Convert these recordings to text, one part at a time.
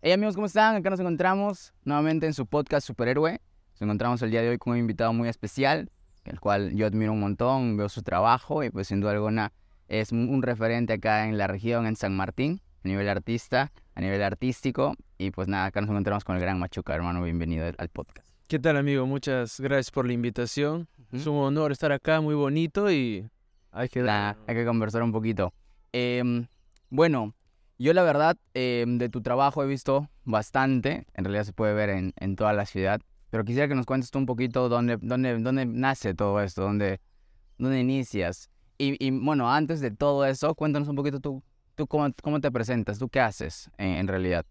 Hey amigos, ¿cómo están? Acá nos encontramos nuevamente en su podcast Superhéroe. Nos encontramos el día de hoy con un invitado muy especial, el cual yo admiro un montón, veo su trabajo y pues sin duda alguna es un referente acá en la región, en San Martín, a nivel artista, a nivel artístico. Y pues nada, acá nos encontramos con el gran Machuca, hermano, bienvenido al podcast. ¿Qué tal amigo? Muchas gracias por la invitación. Es un honor estar acá, muy bonito y hay que... hay que conversar un poquito. Em, bueno, yo la verdad em, de tu trabajo he visto bastante, en realidad se puede ver en, en toda la ciudad. Pero quisiera que nos cuentes tú un poquito dónde, dónde, dónde nace todo esto, dónde, dónde inicias. Y, y, bueno, antes de todo eso, cuéntanos un poquito tú, tú cómo, cómo te presentas, tú qué haces en, realidad.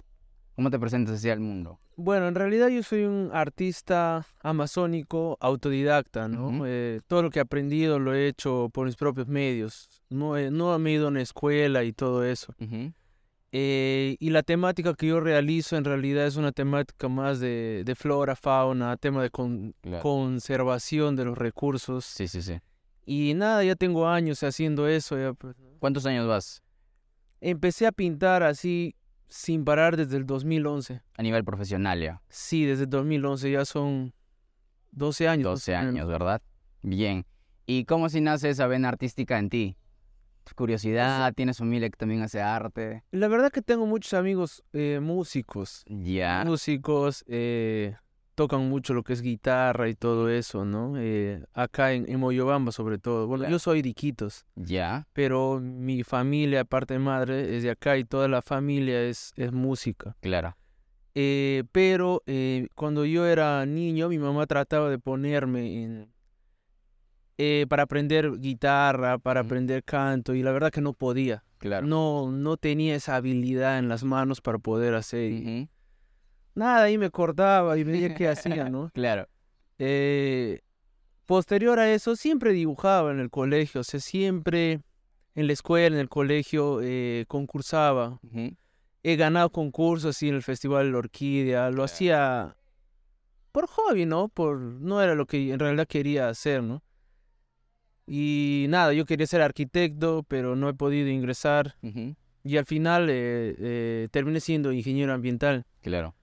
¿Cómo te presentas hacia el mundo? Bueno, en realidad yo soy un artista amazónico autodidacta, ¿no? Eh, todo lo que he aprendido lo he hecho por mis propios medios. No, he, no me he ido a una escuela y todo eso. Eh, y la temática que yo realizo en realidad es una temática más de, de flora, fauna, tema de conservación de los recursos. Sí, sí, sí. Y nada, ya tengo años haciendo eso. Pues, ¿Cuántos años vas? Empecé a pintar así sin parar desde el 2011. A nivel profesional ya. Sí, desde el 2011 ya son 12 años. 12 años, ¿verdad? Bien. ¿Y cómo si nace esa vena artística en ti? Curiosidad, tienes familia que también hace arte. La verdad que tengo muchos amigos eh, músicos. Ya. Músicos, eh, tocan mucho lo que es guitarra y todo eso, ¿no? Eh, acá en, en, Moyobamba sobre todo. Bueno, yo soy de Iquitos. Ya. Pero mi familia, aparte de madre, es de acá y toda la familia es, es música. Claro. pero cuando yo era niño, mi mamá trataba de ponerme en eh, para aprender guitarra, para aprender canto, y la verdad que no podía. Claro. No, no tenía esa habilidad en las manos para poder hacer. Nada, ahí me cortaba y veía qué hacía, ¿no? Claro. Eh, posterior a eso, siempre dibujaba en el colegio, o sea, siempre en la escuela, en el colegio, eh, concursaba. He ganado concursos así en el Festival de la Orquídea, lo hacía por hobby, ¿no? Por, no era lo que en realidad quería hacer, ¿no? Y nada, yo quería ser arquitecto, pero no he podido ingresar. Y al final eh, eh, terminé siendo ingeniero ambiental. Claro.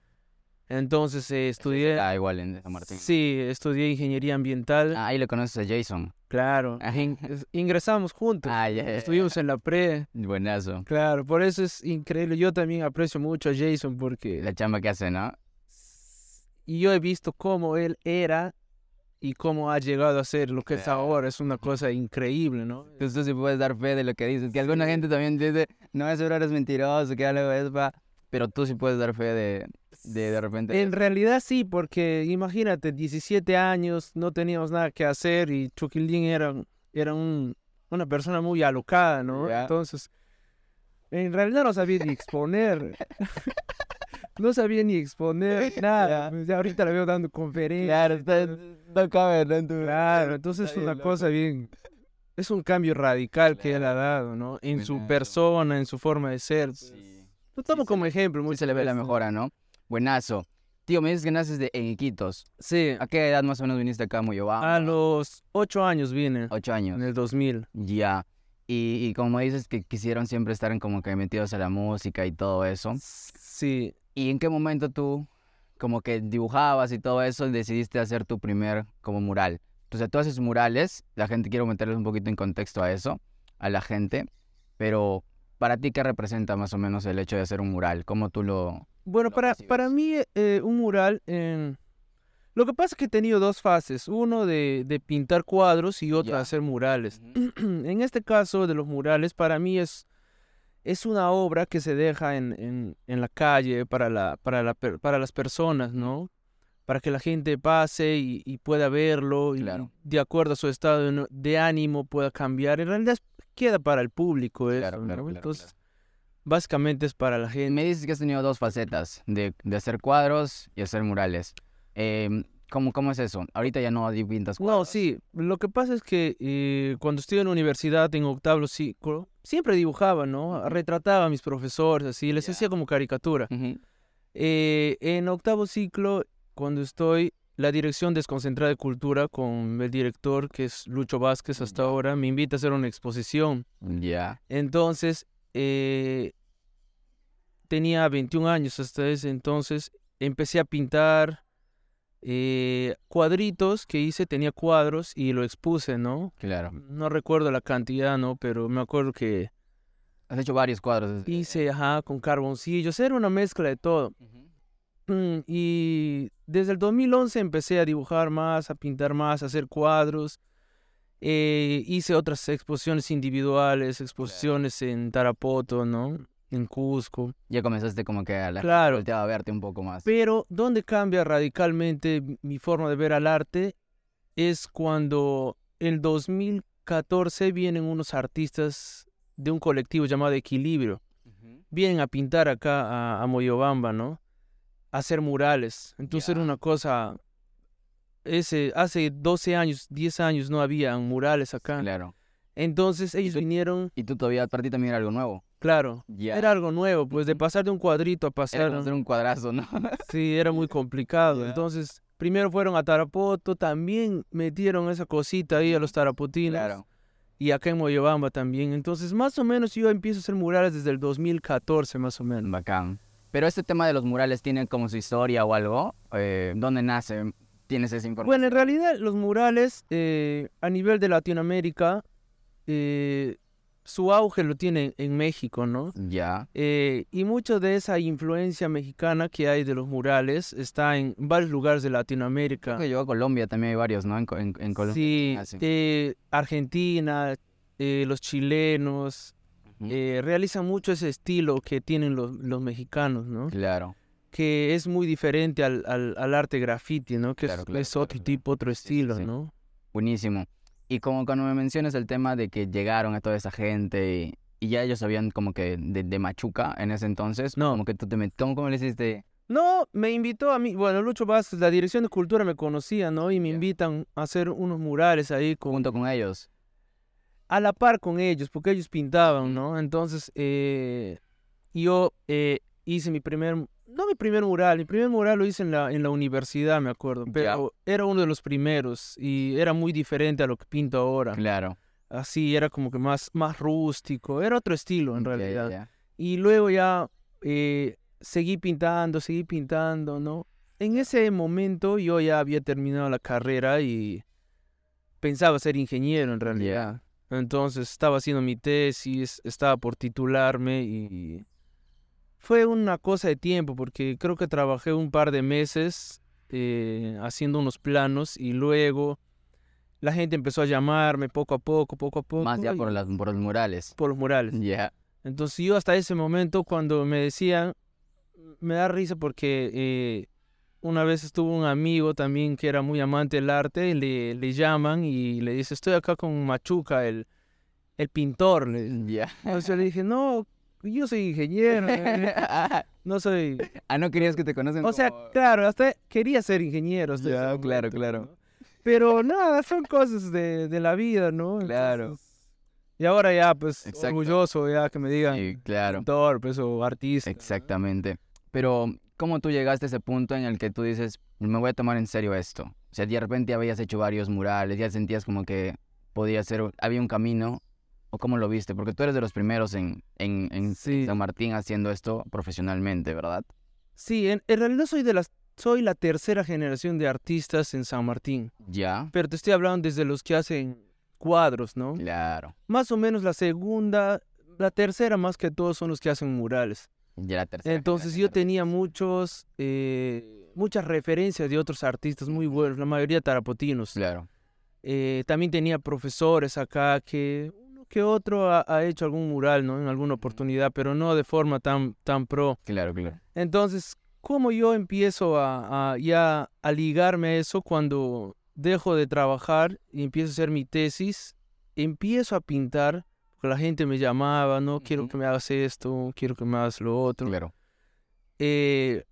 Entonces eh, estudié... Ah, igual en San Martín. Sí, estudié ingeniería ambiental. Ah, ahí le conoces a Jason. Claro. ingresamos juntos. Ah, ya. Estuvimos en la pre. Buenazo. Claro, por eso es increíble. Yo también aprecio mucho a Jason porque... La chamba que hace, ¿no? Y yo he visto cómo él era y cómo ha llegado a ser lo que es ahora. Es una cosa increíble, ¿no? Tú, tú sí puedes dar fe de lo que dices. Que alguna gente también dice, no, eso eres mentiroso, que algo es, va. Pero tú sí puedes dar fe de, de, de repente. En realidad sí, porque imagínate, 17 años, no teníamos nada que hacer y Chuquildín era, era un, una persona muy alocada, ¿no? Entonces, en realidad no sabía ni exponer. no sabía ni exponer nada. Pues ya ahorita la veo dando conferencias. Claro, está, no cabe ¿no? Claro, entonces es una cosa bien. Es un cambio radical que él ha dado, ¿no? En su persona, en su forma de ser. Sí. Lo tomo como ejemplo. Muy se le ve la mejora, ¿no? Buenazo. Tío, me dices que naces de, en Iquitos. Sí. ¿A qué edad más o menos viniste acá a Moyobamba? A los ocho años vine. Ocho años. En el 2000. Ya. Y, y como dices que quisieron siempre estar en como que metidos a la música y todo eso. Sí. ¿Y en qué momento tú como que dibujabas y todo eso decidiste hacer tu primer como mural? Entonces tú haces murales, la gente quiero meterles un poquito en contexto a eso, a la gente, pero para ti, ¿qué representa más o menos el hecho de hacer un mural? ¿Cómo tú lo... Bueno, para, para mí eh, un mural... Lo que pasa es que he tenido dos fases, uno de, de pintar cuadros y otro de hacer murales. en este caso de los murales, para mí es es una obra que se deja en, en, en la calle para, la, para, la, para las personas, ¿no? Para que la gente pase y, y pueda verlo y de acuerdo a su estado de, ánimo pueda cambiar. En realidad queda para el público eso, claro, claro, Entonces, básicamente es para la gente. Me dices que has tenido dos facetas, de, de hacer cuadros y hacer murales. Em, ¿cómo, ¿Cómo es eso? Ahorita ya no pintas cuadros. No, sí. Lo que pasa es que eh, cuando estuve en la universidad, en octavo ciclo, siempre dibujaba, ¿no? Retrataba a mis profesores, así, les hacía como caricatura. Eh, en octavo ciclo, cuando estoy, la Dirección Desconcentrada de Cultura con el director, que es Lucho Vázquez hasta ahora, me invita a hacer una exposición. Ya. Entonces, eh, tenía 21 años hasta ese entonces, empecé a pintar eh, cuadritos que hice, tenía cuadros y lo expuse, ¿no? Claro. No recuerdo la cantidad, ¿no? Pero me acuerdo que Has hecho varios cuadros. hice, ajá, con carboncillos, era una mezcla de todo. Mm, Y desde el 2011 empecé a dibujar más, a pintar más, a hacer cuadros. Eh, hice otras exposiciones individuales, exposiciones en Tarapoto, ¿no? En Cusco. Ya comenzaste como que a la Claro. volteaba a verte un poco más. Pero donde cambia radicalmente mi forma de ver al arte es cuando en 2014 vienen unos artistas de un colectivo llamado Equilibrio. Vienen a pintar acá a, a Moyobamba, ¿no? A hacer murales. Entonces era una cosa... Ese, hace 12 años, 10 años no había murales acá. Claro. Entonces ellos tú- vinieron, Y tú todavía, para ti también era algo nuevo. Claro, era algo nuevo, pues de pasar de un cuadrito a Era pasar... hacer un cuadrazo, ¿no? Sí, era muy complicado. Entonces, primero fueron a Tarapoto, también metieron esa cosita ahí a los tarapotinos. claro. Y acá en Moyobamba también. Entonces, más o menos yo empiezo a hacer murales desde el 2014, más o menos. Bacán. Pero este tema de los murales tiene como su historia o algo. Eh, ¿Dónde nace? ¿Tienes esa información? Bueno, en realidad los murales eh, a nivel de Latinoamérica, eh, su auge lo tiene en México, ¿no? Ya. Eh, y mucho de esa influencia mexicana que hay de los murales está en varios lugares de Latinoamérica. Creo que llegó a Colombia también hay varios, ¿no? En, en, en Colombia. Sí, Ah, sí. eh, Argentina, eh, los chilenos, eh, realizan mucho ese estilo que tienen los, los mexicanos, ¿no? Claro. Que es muy diferente al, al, al arte graffiti, ¿no? Que Claro, es, claro, es otro claro. tipo, otro sí, estilo, sí. ¿no? Buenísimo. Y como cuando me mencionas el tema de que llegaron a toda esa gente y, y ya ellos sabían como que de, de Machuca en ese entonces, No. como que tú te met- ¿cómo, cómo le hiciste? No, me invitó a mí, bueno, Lucho Vázquez, la Dirección de Cultura me conocía, ¿no? Y me invitan a hacer unos murales ahí con, Junto con ellos. a la par con ellos, porque ellos pintaban. ¿no? Entonces, eh, yo eh, hice mi primer, no mi primer mural, mi primer mural lo hice en la, en la universidad, me acuerdo, pero era uno de los primeros y era muy diferente a lo que pinto ahora. Claro. Así, era como que más, más rústico, era otro estilo en realidad. Y luego ya eh, seguí pintando, seguí pintando, ¿no? En ese momento yo ya había terminado la carrera y pensaba ser ingeniero en realidad. Entonces estaba haciendo mi tesis, estaba por titularme y fue una cosa de tiempo porque creo que trabajé un par de meses eh, haciendo unos planos y luego la gente empezó a llamarme poco a poco, poco a poco. Más ya por, las, por los murales. por los murales. Ya. Entonces yo hasta ese momento cuando me decían, me da risa porque eh, una vez estuvo un amigo también que era muy amante del arte, y le, le llaman y le dice, estoy acá con Machuca, el, el pintor. Ya. Entonces yo le dije, no, yo soy ingeniero, eh, no soy... ah, no querías que te conocen O sea, como- claro, hasta quería ser ingeniero. hasta Ya, ese claro, momento, claro. ¿no? Pero nada, son cosas de, de la vida, ¿no? Claro. Entonces, y ahora ya, pues, Exacto. orgulloso ya que me digan Sí, claro. pintor, pues, o artista. ¿no? Exactamente. Pero, ¿cómo tú llegaste a ese punto en el que tú dices, me voy a tomar en serio esto? O sea, de repente habías hecho varios murales, ya sentías como que podía ser, había un camino, ¿o cómo lo viste? Porque tú eres de los primeros en, en, en Sí. San Martín haciendo esto profesionalmente, ¿verdad? Sí, en, en realidad soy de las soy la tercera generación de artistas en San Martín, Ya, pero te estoy hablando desde los que hacen cuadros, ¿no? claro. Más o menos la segunda, la tercera más que todos son los que hacen murales. Ya la tercera Entonces yo generación tenía muchos, eh, muchas referencias de otros artistas muy buenos, la mayoría tarapotinos. Claro, Eh, también tenía profesores acá que que otro ha, ha hecho algún mural, ¿no? En alguna oportunidad, pero no de forma tan, tan pro. claro, claro. Entonces, ¿cómo yo empiezo a, a ya a ligarme a eso cuando dejo de trabajar y empiezo a hacer mi tesis? Empiezo a pintar. porque la gente me llamaba, no quiero que me hagas esto, quiero que me hagas lo otro. Claro. Eh,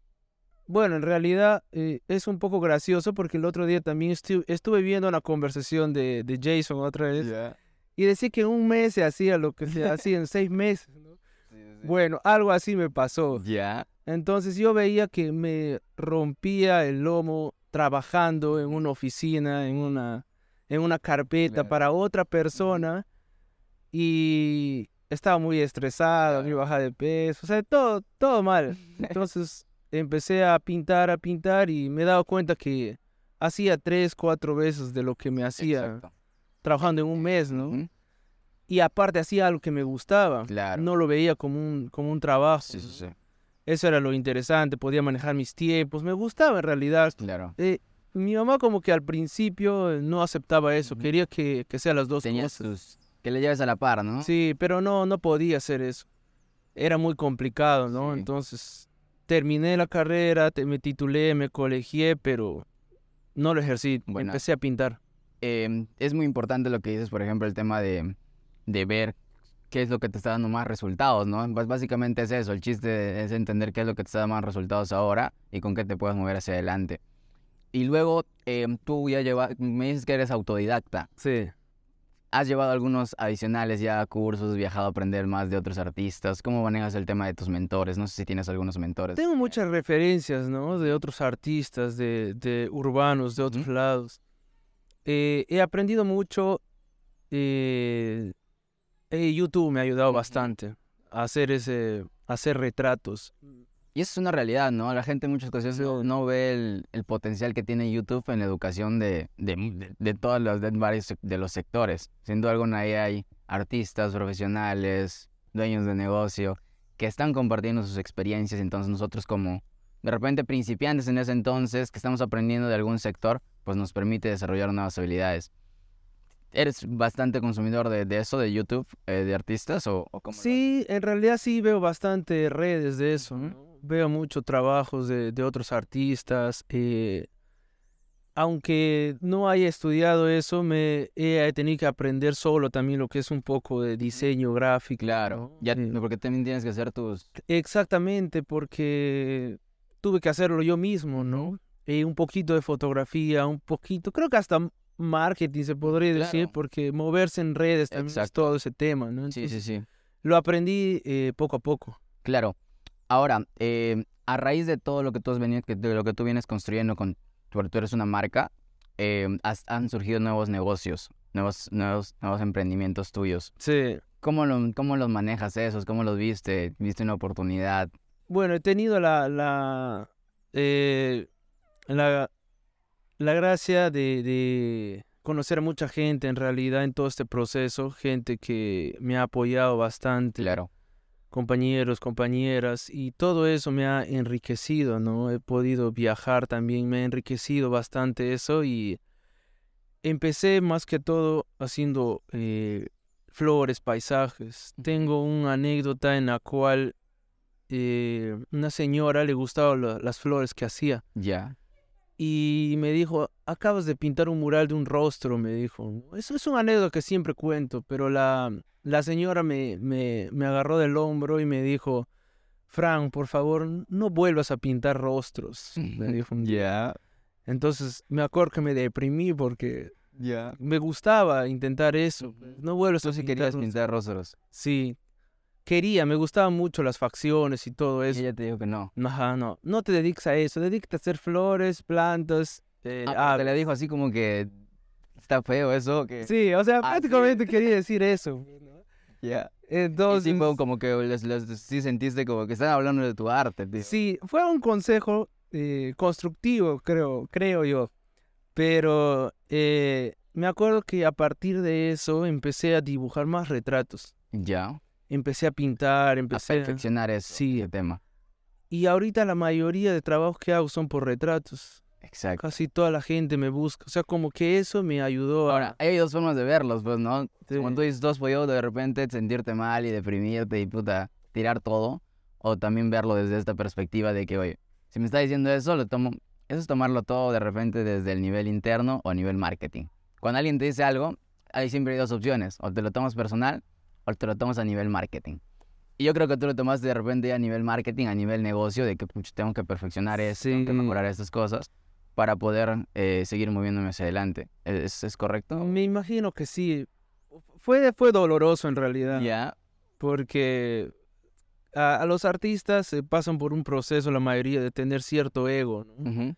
bueno, en realidad eh, es un poco gracioso porque el otro día también estu- estuve viendo una conversación de, de Jason otra vez y decía que en un mes se hacía lo que se hacía en seis meses. ¿no? Bueno, algo así me pasó. Ya. Entonces yo veía que me rompía el lomo trabajando en una oficina, en una, en una carpeta Claro. para otra persona y estaba muy estresado, muy Claro. baja de peso, o sea, todo, todo mal. Entonces empecé a pintar, a pintar y me he dado cuenta que hacía tres, cuatro veces de lo que me hacía Exacto. Trabajando en un mes, ¿no? Y aparte hacía algo que me gustaba. Claro. No lo veía como un, como un trabajo. Sí, sí, sí. Eso era lo interesante, podía manejar mis tiempos, me gustaba en realidad. Claro. Eh, mi mamá como que al principio eh, no aceptaba eso, quería que, que sean las dos Tenías cosas. tus... Que le lleves a la par, ¿no? Sí, pero no, no podía hacer eso. Era muy complicado, ¿no? Sí. Entonces terminé la carrera, te- me titulé, me colegié, pero no lo ejercí. Bueno. Empecé a pintar. Eh, es muy importante lo que dices, por ejemplo, el tema de, de ver qué es lo que te está dando más resultados, ¿no? Bas- Básicamente es eso, el chiste es entender qué es lo que te está dando más resultados ahora y con qué te puedes mover hacia adelante. Y luego, eh, tú ya llevas, me dices que eres autodidacta. Sí. ¿Has llevado algunos adicionales ya cursos, viajado a aprender más de otros artistas? ¿Cómo manejas el tema de tus mentores? No sé si tienes algunos mentores. Tengo muchas referencias, ¿no? De otros artistas, de, de urbanos, de otros Ujú. lados. Eh, he aprendido mucho. eh, eh, YouTube me ha ayudado bastante a hacer ese, a hacer retratos. Y eso es una realidad, ¿no? La gente en muchas ocasiones no, ve el, el potencial que tiene YouTube en la educación de, de, de, de todos los, de varios de los sectores. Sin duda alguna ahí hay artistas, profesionales, dueños de negocio, que están compartiendo sus experiencias. Entonces nosotros como, de repente, principiantes en ese entonces, que estamos aprendiendo de algún sector, pues nos permite desarrollar nuevas habilidades. ¿Eres bastante consumidor de, de eso, de YouTube, eh, de artistas o, o cómo lo Sí, en realidad sí veo bastante redes de eso. Veo muchos trabajos de, de otros artistas. eh, aunque no haya estudiado eso, me he tenido que aprender solo también lo que es un poco de diseño gráfico. Claro, ¿no? ya, porque también tienes que hacer tus... Exactamente, porque tuve que hacerlo yo mismo, ¿no? Y un poquito de fotografía, un poquito, creo que hasta marketing se podría decir, porque moverse en redes también es todo ese tema, ¿no? Sí, Entonces, sí, sí. Lo aprendí eh, poco a poco. Claro. Ahora, eh, a raíz de todo lo que tú has venido, de lo que tú vienes construyendo con, tú, tú eres una marca, eh, has- han surgido nuevos negocios, nuevos, nuevos, nuevos emprendimientos tuyos. Sí. ¿Cómo, lo- ¿Cómo los manejas esos? ¿Cómo los viste? ¿Viste una oportunidad? Bueno, he tenido la, la, eh, la, la gracia de, de conocer a mucha gente en realidad en todo este proceso, gente que me ha apoyado bastante. Claro. compañeros, compañeras, y todo eso me ha enriquecido, ¿no? He podido viajar también, me ha enriquecido bastante eso y empecé más que todo haciendo eh, flores, paisajes. Tengo una anécdota en la cual eh, una señora le gustaban la- las flores que hacía Ya. y me dijo, acabas de pintar un mural de un rostro, me dijo. Eso es una anécdota que siempre cuento, pero la, la señora me, me, me agarró del hombro y me dijo, Fran, por favor, no vuelvas a pintar rostros. Me dijo. Ya. Entonces me acuerdo que me deprimí porque Ya. me gustaba intentar eso. pues, No vuelvas a sí pintar querías rostros". pintar rostros. Sí, quería, me gustaban mucho las facciones y todo Y eso. ella te dijo que no. Ajá, no, no te dediques a eso, dedícate a hacer flores, plantas. eh, Ah, te árboles. le dijo así como que está feo eso, que... Sí, o sea, Ah, prácticamente quería decir eso. Ya. Entonces, Y sí fue como que les, les- sí sentiste como que están hablando de tu arte, tío. sí, fue un consejo eh, constructivo, creo, creo yo. Pero eh, me acuerdo que a partir de eso empecé a dibujar más retratos. Ya. Empecé a pintar, A empecé a... perfeccionar eso, Sí. ese tema. Y ahorita la mayoría de trabajos que hago son por retratos. Exacto. Casi toda la gente me busca. O sea, como que eso me ayudó a... Ahora, hay dos formas de verlos, pues, ¿no? Sí. Como tú dices, dos podido de repente sentirte mal y deprimirte y puta, tirar todo. O también verlo desde esta perspectiva de que, oye, si me está diciendo eso, lo tomo. Eso es tomarlo todo de repente desde el nivel interno o a nivel marketing. Cuando alguien te dice algo, hay siempre dos opciones. O te lo tomas personal o te lo tomas a nivel marketing? Y yo creo que tú lo tomas de repente a nivel marketing, a nivel negocio, de que tengo que perfeccionar eso, tengo que Sí. mejorar estas cosas para poder eh, seguir moviéndome hacia adelante. ¿Es, es correcto? Me imagino que sí. Fue, fue doloroso en realidad. Ya. Porque a, a los artistas eh, pasan por un proceso, la mayoría, de tener cierto ego. ¿no?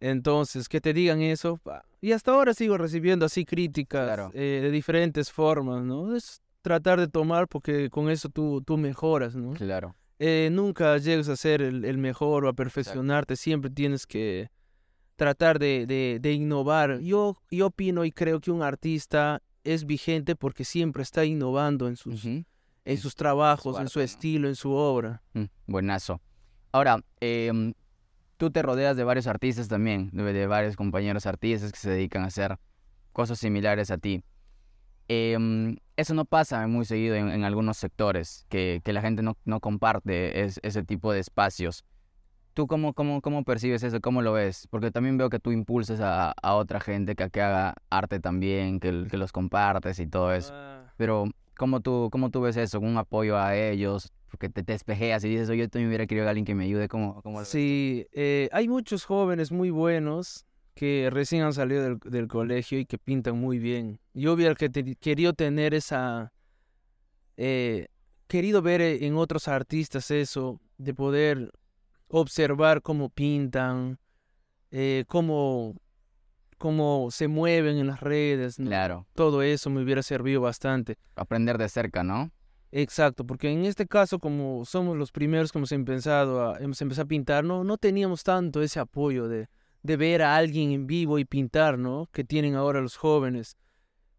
Entonces, que te digan eso. Y hasta ahora sigo recibiendo así críticas Claro. eh, de diferentes formas, ¿no? Es tratar de tomar porque con eso tú, tú mejoras, ¿no? Claro. Eh, nunca llegas a ser el, el mejor o a perfeccionarte, siempre tienes que tratar de, de- de innovar. Yo, yo opino y creo que un artista es vigente porque siempre está innovando en sus, en sus trabajos, en su ¿no? estilo, en su obra. Mm, buenazo. Ahora, em, tú te rodeas de varios artistas también, de, de varios compañeros artistas que se dedican a hacer cosas similares a ti. Em, eso no pasa muy seguido en, en algunos sectores, que, que la gente no, no comparte es- ese tipo de espacios. ¿Tú cómo, cómo, cómo percibes eso? ¿Cómo lo ves? Porque también veo que tú impulsas a, a otra gente que, que haga arte también, que, que los compartes y todo eso. Pero, ¿cómo tú, cómo tú ves eso? ¿Un apoyo a ellos? Porque te, te despejeas y dices, oye, yo también hubiera querido a alguien que me ayude. ¿Cómo? Sí, eh, hay muchos jóvenes muy buenos que recién han salido del, del colegio y que pintan muy bien. Yo hubiera que te- querido tener esa... eh, querido ver eh, en otros artistas eso, de poder observar cómo pintan, eh, cómo, cómo se mueven en las redes. ¿no? Claro, Todo eso me hubiera servido bastante. aprender de cerca, ¿no? Exacto, porque en este caso, como somos los primeros que hemos empezado a, hemos empezado a pintar, no, no teníamos tanto ese apoyo de, de ver a alguien en vivo y pintar, ¿no? Que tienen ahora los jóvenes,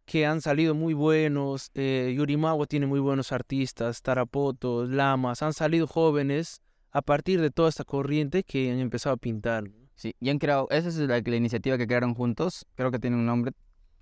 que han salido muy buenos. Eh, Yurimawa tiene muy buenos artistas, Tarapoto, Lamas, han salido jóvenes a partir de toda esta corriente que han empezado a pintar. Sí, y han creado, esa es la, la iniciativa que crearon juntos, creo que tiene un nombre,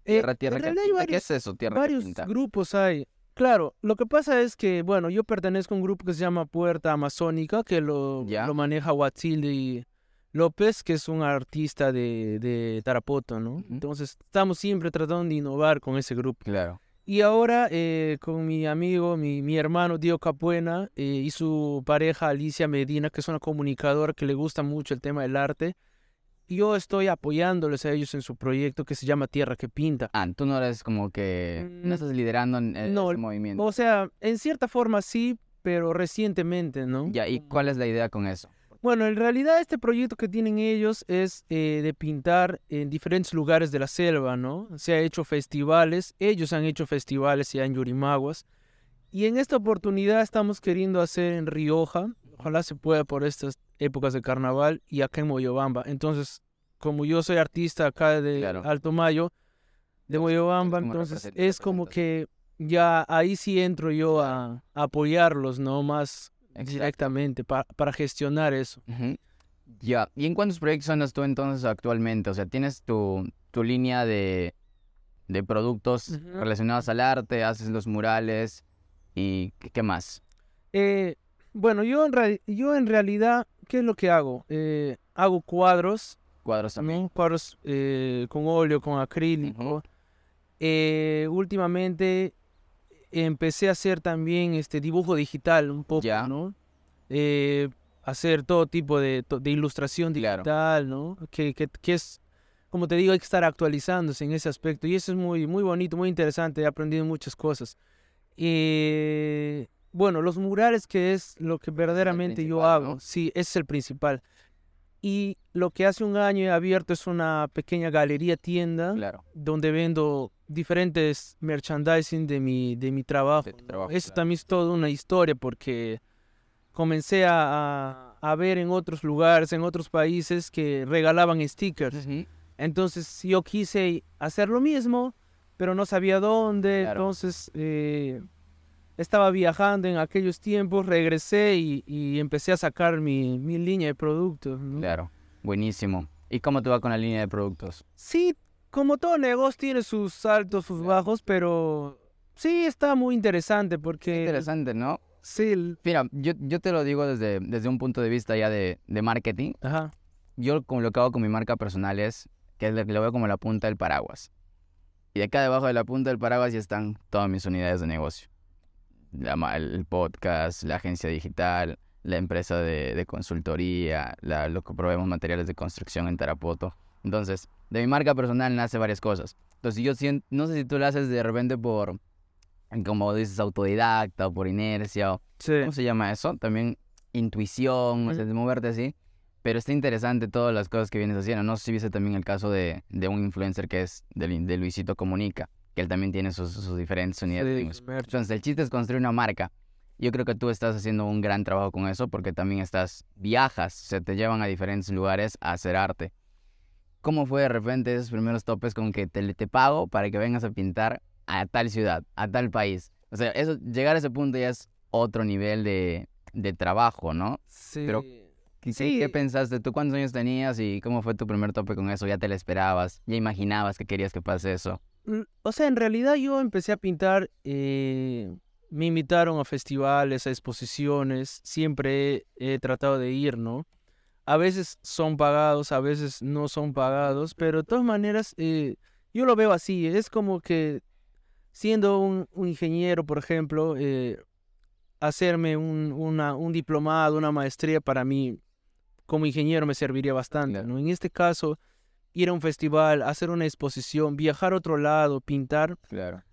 Eh, Tierra, Tierra, que. ¿qué es eso, Tierra varios grupos hay. Claro, lo que pasa es que, bueno, yo pertenezco a un grupo que se llama Puerta Amazónica, que lo, lo maneja Huatzili López, que es un artista de, de Tarapoto, ¿no? Ujú. Entonces, estamos siempre tratando de innovar con ese grupo. Claro, Y ahora, eh, con mi amigo, mi, mi hermano Diego Capuena eh, y su pareja Alicia Medina, que es una comunicadora que le gusta mucho el tema del arte, yo estoy apoyándoles a ellos en su proyecto que se llama Tierra que Pinta. Ah, tú no eres como que, no Mm, estás liderando en- en no, ese movimiento. O sea, en cierta forma sí, pero recientemente, ¿no? Ya, ¿y cuál es la idea con eso? Bueno, en realidad este proyecto que tienen ellos es eh, de pintar en diferentes lugares de la selva, ¿no? Se ha hecho festivales, ellos han hecho festivales ya en Yurimaguas. Y en esta oportunidad estamos queriendo hacer en Rioja, ojalá se pueda por estas épocas de carnaval, y acá en Moyobamba. Entonces, como yo soy artista acá de Claro. Alto Mayo, de Moyobamba, entonces es como que ya ahí sí entro yo a, a apoyarlos, ¿no? Más Exacto. directamente pa- para gestionar eso. Ya, ¿y en cuántos proyectos andas tú entonces actualmente? O sea, ¿tienes tu, tu línea de, de productos relacionados al arte, haces los murales y qué, qué más? Eh, bueno, yo en, yo en realidad, ¿qué es lo que hago? Eh, hago cuadros, Cuadros también. cuadros eh, con óleo, con acrílico. Eh, últimamente empecé a hacer también este dibujo digital un poco, Ya. ¿no? Eh, hacer todo tipo de, de ilustración Claro. digital, ¿no? Que, que, que es, como te digo, hay que estar actualizándose en ese aspecto. Y eso es muy, muy bonito, muy interesante. He aprendido muchas cosas. Eh, bueno, los murales, que es lo que verdaderamente yo principal, ¿no? hago. Sí, ese es el principal. Y lo que hace un año he abierto es una pequeña galería tienda Claro. donde vendo diferentes merchandising de mi, de mi trabajo. De trabajo, Eso claro. también es toda una historia porque comencé a, a- ver en otros lugares, en otros países que regalaban stickers. Ujú. Entonces yo quise hacer lo mismo, pero no sabía dónde. Claro. Entonces eh, estaba viajando en aquellos tiempos, regresé y, y empecé a sacar mi, mi línea de productos. ¿no? Claro, buenísimo. ¿Y cómo te va con la línea de productos? Sí, como todo negocio tiene sus altos, sus bajos, pero sí está muy interesante porque... Interesante, ¿no? Sí, Mira, yo, yo te lo digo desde, desde un punto de vista ya de, de marketing. Ajá. Yo como lo que hago con mi marca personal es que es lo que lo veo como la punta del paraguas. Y acá debajo de la punta del paraguas ya están todas mis unidades de negocio. El podcast, la agencia digital, la empresa de, consultoría, la, lo que proveemos materiales de construcción en Tarapoto. Entonces, de mi marca personal nace varias cosas. Entonces, yo siento, no sé si tú lo haces de repente por, como dices, autodidacta o por inercia. O, ¿Cómo se llama eso? También intuición, o sea, de moverte así. Pero está interesante todas las cosas que vienes haciendo. No sé si viste también el caso de, de un influencer que es de, de, Luisito Comunica, que él también tiene sus, sus diferentes unidades. Entonces, el chiste es construir una marca. Yo creo que tú estás haciendo un gran trabajo con eso porque también estás, viajas, se te llevan a diferentes lugares a hacer arte. ¿Cómo fue de repente esos primeros topes con que te, te pago para que vengas a pintar a tal ciudad, a tal país? O sea, eso, llegar a ese punto ya es otro nivel de, de trabajo, ¿no? Sí. Pero, sí. ¿qué pensaste? ¿Tú cuántos años tenías y cómo fue tu primer tope con eso? ¿Ya te lo esperabas? ¿Ya imaginabas que querías que pase eso? Mm, o sea, en realidad yo empecé a pintar, eh, me invitaron a festivales, a exposiciones, siempre he, tratado de ir, ¿no? A veces son pagados, a veces no son pagados, pero de todas maneras eh, yo lo veo así, es como que siendo un, ingeniero, por ejemplo, eh, hacerme un, una, un diplomado, una maestría para mí como ingeniero me serviría bastante, ¿no? En este caso, ir a un festival, hacer una exposición, viajar a otro lado, pintar. Claro.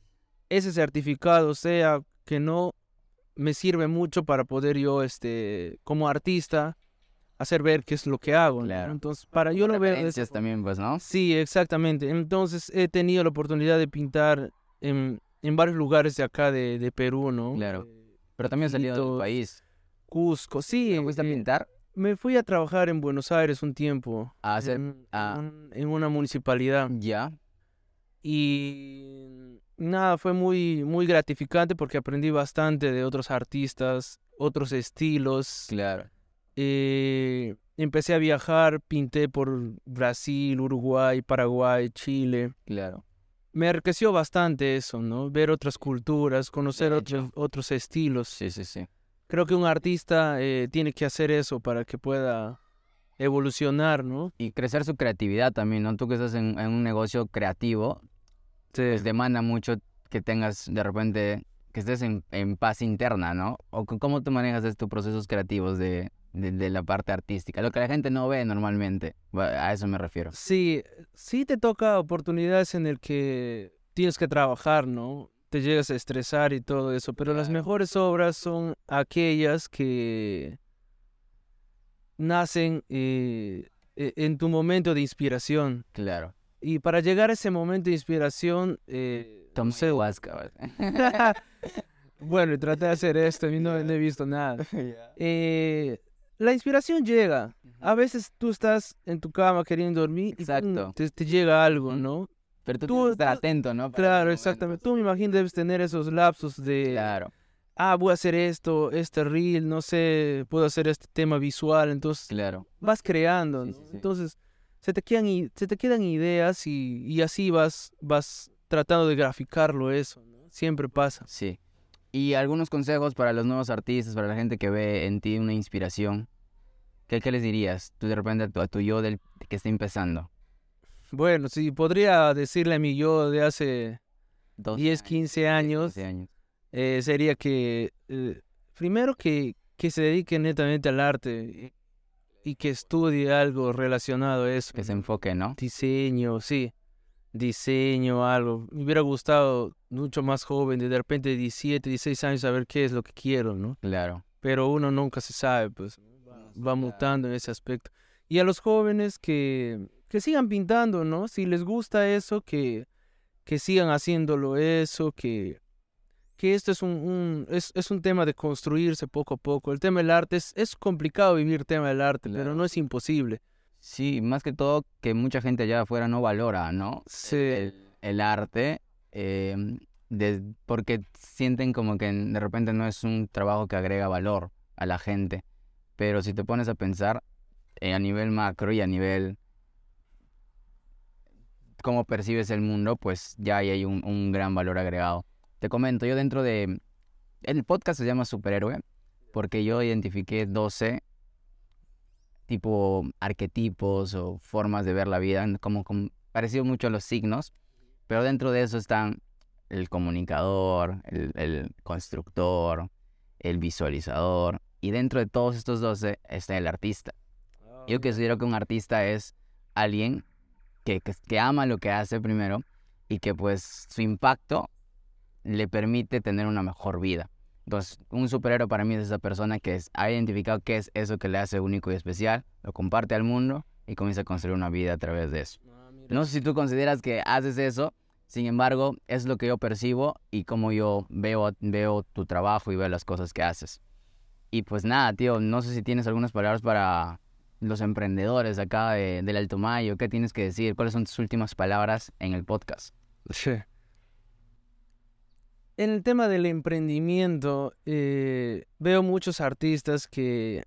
Ese certificado, sea que no me sirve mucho para poder yo, este, como artista, hacer ver qué es lo que hago. Claro. Entonces, para yo lo veo... también, pues, ¿no? Sí, exactamente. Entonces, he tenido la oportunidad de pintar en, en varios lugares de acá de, de Perú, ¿no? Claro. Pero también has salido del país. Cusco, sí. ¿Te fuiste a eh, pintar? Me fui a trabajar en Buenos Aires un tiempo. A hacer... En, en una municipalidad. Ya. Y nada, fue muy, muy gratificante porque aprendí bastante de otros artistas, otros estilos. Claro. Eh, empecé a viajar, pinté por Brasil, Uruguay, Paraguay, Chile. Claro me enriqueció bastante eso, ¿no? Ver otras culturas, conocer otros, otros estilos. Sí, sí, sí. Creo que un artista eh, tiene que hacer eso para que pueda evolucionar, ¿no? Y crecer su creatividad también, ¿no? Tú que estás en, un negocio creativo, te pues demanda mucho que tengas de repente, que estés en, en paz interna, ¿no? O cómo tú manejas estos procesos creativos de, de, la parte artística, lo que la gente no ve normalmente, a eso me refiero. Sí, sí te toca oportunidades en el que tienes que trabajar, ¿no? Te llegas a estresar y todo eso, pero las mejores obras son aquellas que nacen eh, e, en tu momento de inspiración. Claro. Y para llegar a ese momento de inspiración... Eh, Tom bueno, traté de hacer esto y no, he visto nada. eh, la inspiración llega. A veces tú estás en tu cama queriendo dormir y te, llega algo, ¿no? Pero tú, estás atento, ¿no? claro, exactamente. Tú me imagino debes tener esos lapsos de... Claro. Ah, voy a hacer esto, este reel, no sé, puedo hacer este tema visual, entonces claro. vas creando, ¿no? Entonces se te quedan, se te quedan ideas y, y, así vas, vas tratando de graficarlo eso, ¿no? Siempre pasa. Sí. Y algunos consejos para los nuevos artistas, para la gente que ve en ti una inspiración. ¿Qué, qué les dirías tú de repente a tu, yo del, que está empezando? Bueno, sí, podría decirle a mi yo de hace 10, 15 años, Eh, sería que, eh, primero que, que se dedique netamente al arte y, que estudie algo relacionado a eso. Que se enfoque, ¿no? Diseño, sí diseño, algo. Me hubiera gustado mucho más joven, de repente 17, 16 años, saber qué es lo que quiero, ¿no? Claro. Pero uno nunca se sabe, pues va mutando en ese aspecto. Y a los jóvenes que, que sigan pintando, ¿no? Si les gusta eso, que, que sigan haciéndolo eso, que, que esto es un, un es, es, un tema de construirse poco a poco. El tema del arte es, es complicado vivir el tema del arte, pero no es imposible. Sí, más que todo que mucha gente allá afuera no valora, ¿no? Sí. El, arte, em, porque sienten como que de repente no es un trabajo que agrega valor a la gente. Pero si te pones a pensar eh, a nivel macro y a nivel cómo percibes el mundo, pues ya hay un, un gran valor agregado. Te comento, yo dentro de... El podcast se llama Superhéroe porque yo identifiqué 12 tipo arquetipos o formas de ver la vida, como, como parecido mucho a los signos, pero dentro de eso están el comunicador, el, el constructor, el visualizador. Y dentro de todos estos 12 está el artista. Yo considero que un artista es alguien que, que, que ama lo que hace primero y que pues su impacto le permite tener una mejor vida. Entonces, un superhéroe para mí es esa persona que es- ha identificado qué es eso que le hace único y especial, lo comparte al mundo y comienza a construir una vida a través de eso. No sé si tú consideras que haces eso, sin embargo, es lo que yo percibo y como yo veo, veo tu trabajo y veo las cosas que haces. Y pues nada, tío, no sé si tienes algunas palabras para los emprendedores acá de- del Alto Mayo. ¿Qué tienes que decir? ¿Cuáles son tus últimas palabras en el podcast? Sí. En el tema del emprendimiento, eh, veo muchos artistas que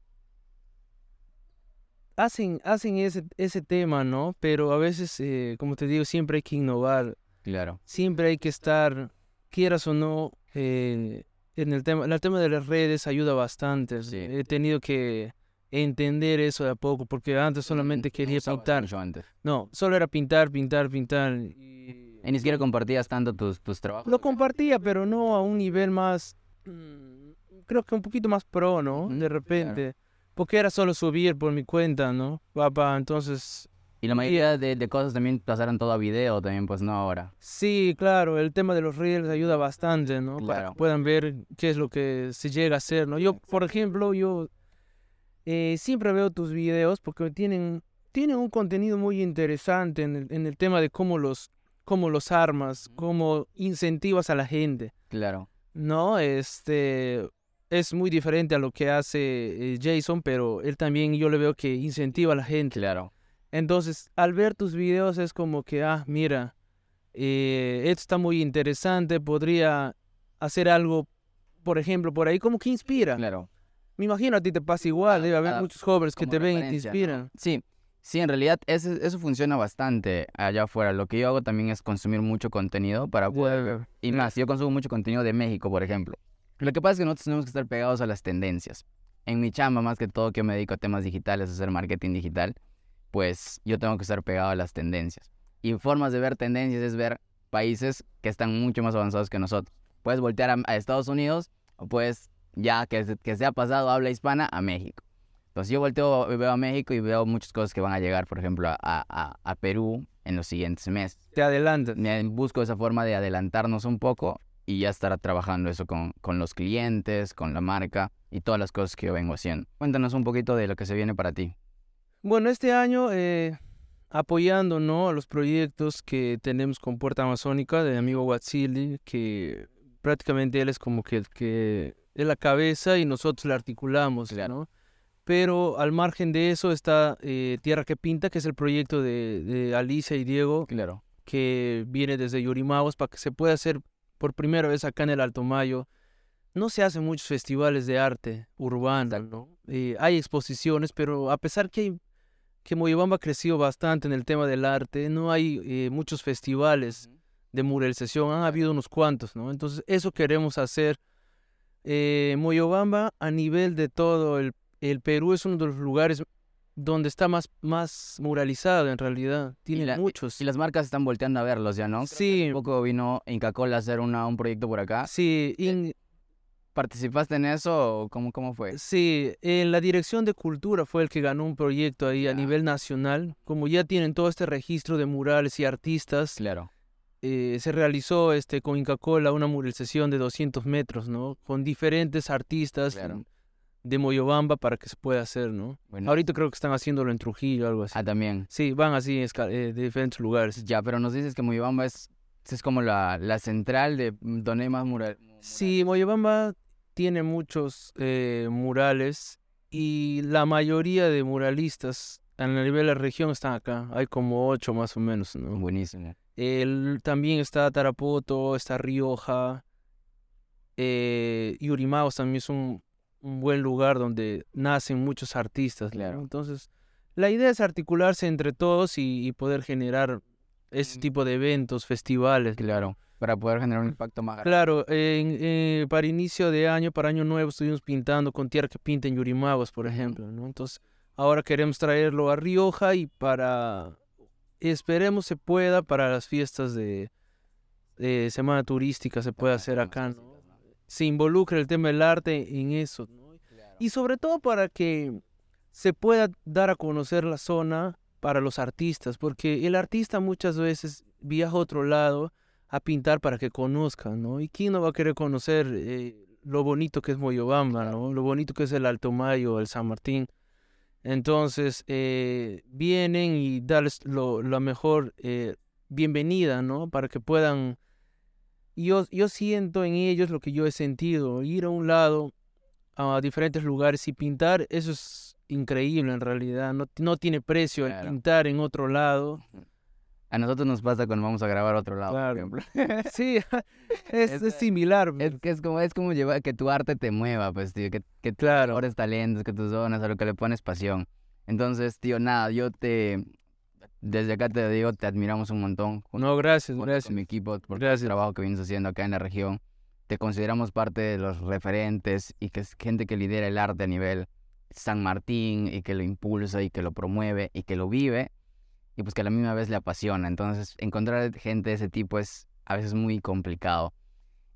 hacen, hacen ese, ese tema, ¿no? Pero a veces, eh, como te digo, siempre hay que innovar, Claro. siempre hay que estar, quieras o no, eh, en el tema, el tema de las redes ayuda bastante. Sí. He tenido que entender eso de a poco, porque antes solamente quería Usabas pintar. antes. No, solo era pintar, pintar, pintar. y- Y ni siquiera compartías tanto tus, tus trabajos. Lo compartía, pero no a un nivel más, mm, creo que un poquito más pro, ¿no? De repente. Porque era solo subir por mi cuenta, ¿no? Papá, entonces, Y la mayoría de, de cosas también pasaron todo a video también, pues no ahora. sí, claro, el tema de los reels ayuda bastante, ¿no? Para que puedan ver qué es lo que se llega a hacer, ¿no? Yo, por ejemplo, yo eh, siempre veo tus videos porque tienen, tienen un contenido muy interesante en el, en el tema de cómo los, cómo los armas, cómo incentivas a la gente. Claro. No, este es muy diferente a lo que hace eh, Jason, pero él también yo le veo que incentiva a la gente. Claro. Entonces, al ver tus videos es como que, ah, mira, eh, esto está muy interesante, podría hacer algo, por ejemplo, por ahí como que inspira. Claro. Me imagino a ti te pasa igual, debe haber muchos jóvenes que te ven y te referencia, ¿no? inspiran. Sí, sí, en realidad ese- eso funciona bastante allá afuera. Lo que yo hago también es consumir mucho contenido para poder... Y más, yo consumo mucho contenido de México, por ejemplo. Lo que pasa es que nosotros tenemos que estar pegados a las tendencias. En mi chamba, más que todo, que yo me dedico a temas digitales, a hacer marketing digital, pues yo tengo que estar pegado a las tendencias. Y formas de ver tendencias es ver países que están mucho más avanzados que nosotros. Puedes voltear a, a Estados Unidos o puedes, ya que, que se ha pasado habla hispana, a México. Entonces yo volteo y veo a México y veo muchas cosas que van a llegar, por ejemplo, a, a- a Perú en los siguientes meses. Te adelantas. Me busco esa forma de adelantarnos un poco y ya estar trabajando eso con, con los clientes, con la marca y todas las cosas que yo vengo haciendo. Cuéntanos un poquito de lo que se viene para ti. Bueno, este año eh, apoyando ¿no? los proyectos que tenemos con Puerta Amazónica de mi amigo Watsili, que prácticamente él es como que el que es la cabeza y nosotros le articulamos, Claro. ¿no? Pero al margen de eso está eh, Tierra que Pinta, que es el proyecto de, de Alicia y Diego, Claro. que viene desde Yurimaguas para que se pueda hacer por primera vez acá en el Alto Mayo. No se hacen muchos festivales de arte urbano, ¿no? Eh, hay exposiciones, pero a pesar que hay que Moyobamba ha crecido bastante en el tema del arte, no hay eh, muchos festivales de muralización, han habido unos cuantos, ¿no? Entonces, eso queremos hacer. Eh, Moyobamba, a nivel de todo el, el Perú, es uno de los lugares donde está más, más muralizado en realidad. Tiene la- muchos. Y las marcas están volteando a verlos ya, ¿no? Sí. hace poco vino Inca Cola a hacer una, un proyecto por acá. Sí, in- ¿Participaste en eso o cómo, cómo fue? Sí, en la Dirección de Cultura fue el que ganó un proyecto ahí a nivel nacional. Como ya tienen todo este registro de murales y artistas, Claro. Eh, se realizó este, con Inca Cola una muralización de 200 metros, ¿no? Con diferentes artistas Claro. de Moyobamba para que se pueda hacer, ¿no? Bueno. Ahorita creo que están haciéndolo en Trujillo o algo así. Ah, también. Sí, van así eh, de diferentes lugares. Ya, pero nos dices que Moyobamba es, es como la, la central de donde hay más mural. Sí, Moyobamba tiene muchos eh, murales y la mayoría de muralistas a nivel de la región están acá. Hay como ocho más o menos, ¿no? Buenísimo. El, también está Tarapoto, está Rioja, eh, Yurimaguas también es un, un buen lugar donde nacen muchos artistas. ¿no? Claro. Entonces, la idea es articularse entre todos y, y poder generar ese Mm. tipo de eventos, festivales. Claro. Para poder generar un impacto más grande. Claro, en- eh, para inicio de año, para año nuevo, estuvimos pintando con tierra que pinta en Yurimaguas, por ejemplo, ¿no? Entonces, ahora queremos traerlo a Rioja y para, esperemos se pueda para las fiestas de, semana turística se puede Ah, hacer acá. Se involucra el tema del arte en eso, ¿no? Y sobre todo para que se pueda dar a conocer la zona para los artistas, porque el artista muchas veces viaja a otro lado a pintar para que conozcan, ¿no? ¿Y quién no va a querer conocer eh, lo bonito que es Moyobamba, ¿no? Lo bonito que es el Alto Mayo, el San Martín. Entonces, eh, vienen y darles lo, la mejor eh, bienvenida, ¿no? Para que puedan... Yo, yo siento en ellos lo que yo he sentido, ir a un lado, a diferentes lugares y pintar, eso es increíble en realidad, no, no tiene precio el Claro. pintar en otro lado. A nosotros nos pasa cuando vamos a grabar a otro lado, Claro. por ejemplo. Sí, es, Es- es similar. Es que es como, es como llevar, que tu arte te mueva, pues, tío, que, que Claro. talentos, que tus donas, a lo que le pones pasión. Entonces, tío, nada, yo te, desde acá te digo, te admiramos un montón. junto No, gracias, gracias. con mi equipo, por el Gracias. trabajo que vienes haciendo acá en la región. Te consideramos parte de los referentes y que es gente que lidera el arte a nivel San Martín y que lo impulsa y que lo promueve y que lo vive y pues que a la misma vez le apasiona. Entonces, encontrar gente de ese tipo es a veces muy complicado.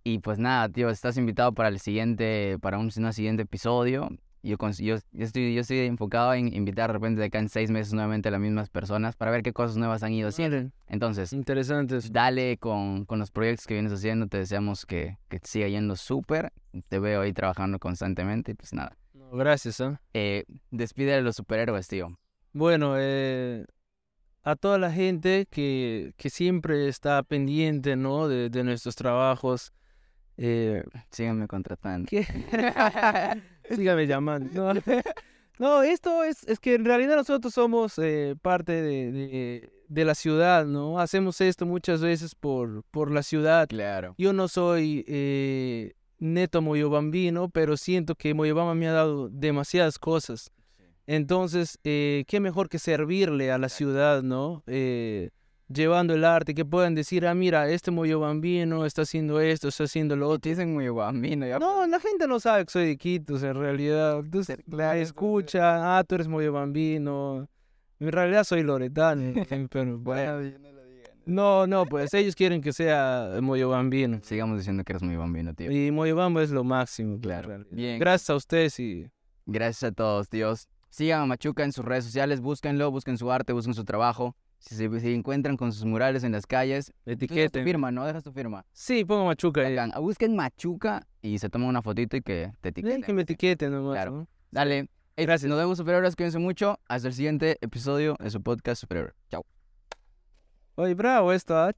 Y pues nada, tío, estás invitado para el siguiente, para un, un siguiente episodio. Yo, yo, yo estoy, yo estoy enfocado en invitar de repente de acá en seis meses nuevamente a las mismas personas para ver qué cosas nuevas han ido haciendo. Vale, Entonces, Interesantes. dale con, con los proyectos que vienes haciendo. Te deseamos que, que te siga yendo súper. Te veo ahí trabajando constantemente. Y pues nada. No, gracias, ¿ah? Eh, despide de los superhéroes, tío. Bueno, eh, a toda la gente que, que siempre está pendiente, ¿no? De, de nuestros trabajos. Eh, Síganme contratando. ¿qué? Sígame llamando. No, No, esto es, es que en realidad nosotros somos eh, parte de, de- de la ciudad, ¿no? Hacemos esto muchas veces por, por la ciudad. Claro. Yo no soy eh, neto moyobambino, pero siento que Moyobamba me ha dado demasiadas cosas. Entonces, eh, qué mejor que servirle a la ciudad, ¿no? Eh, llevando el arte, que puedan decir, ah, mira, este moyobambino está haciendo esto, está haciendo lo otro. Dicen. Ya No, la gente no sabe que soy de Quitos, en realidad. Me claro, escucha, ah, tú eres moyobambino. En realidad soy loretano, pero bueno. no. No, no, pues ellos quieren que sea moyobambino. Sigamos diciendo que eres muy bambino, tío. Y Moyobamba es lo máximo. pues, Claro. Bien. Gracias a ustedes y Gracias a todos, tíos. Sigan a Machuca en sus redes sociales, búsquenlo, busquen su arte, busquen su trabajo. Si se si encuentran con sus murales en las calles, etiqueten. firma, ¿no? Dejas tu firma. Sí, pongo Machuca ahí. Bacán. Busquen Machuca y se toman una fotito y que te Eh, etiqueten. que me etiqueten nomás, Claro. ¿no? Dale. Gracias. Nos vemos, superhéroes. Cuídense mucho. Hasta el siguiente episodio de su podcast Superhéroe. Chao. Oye, bravo esto, ¿ah?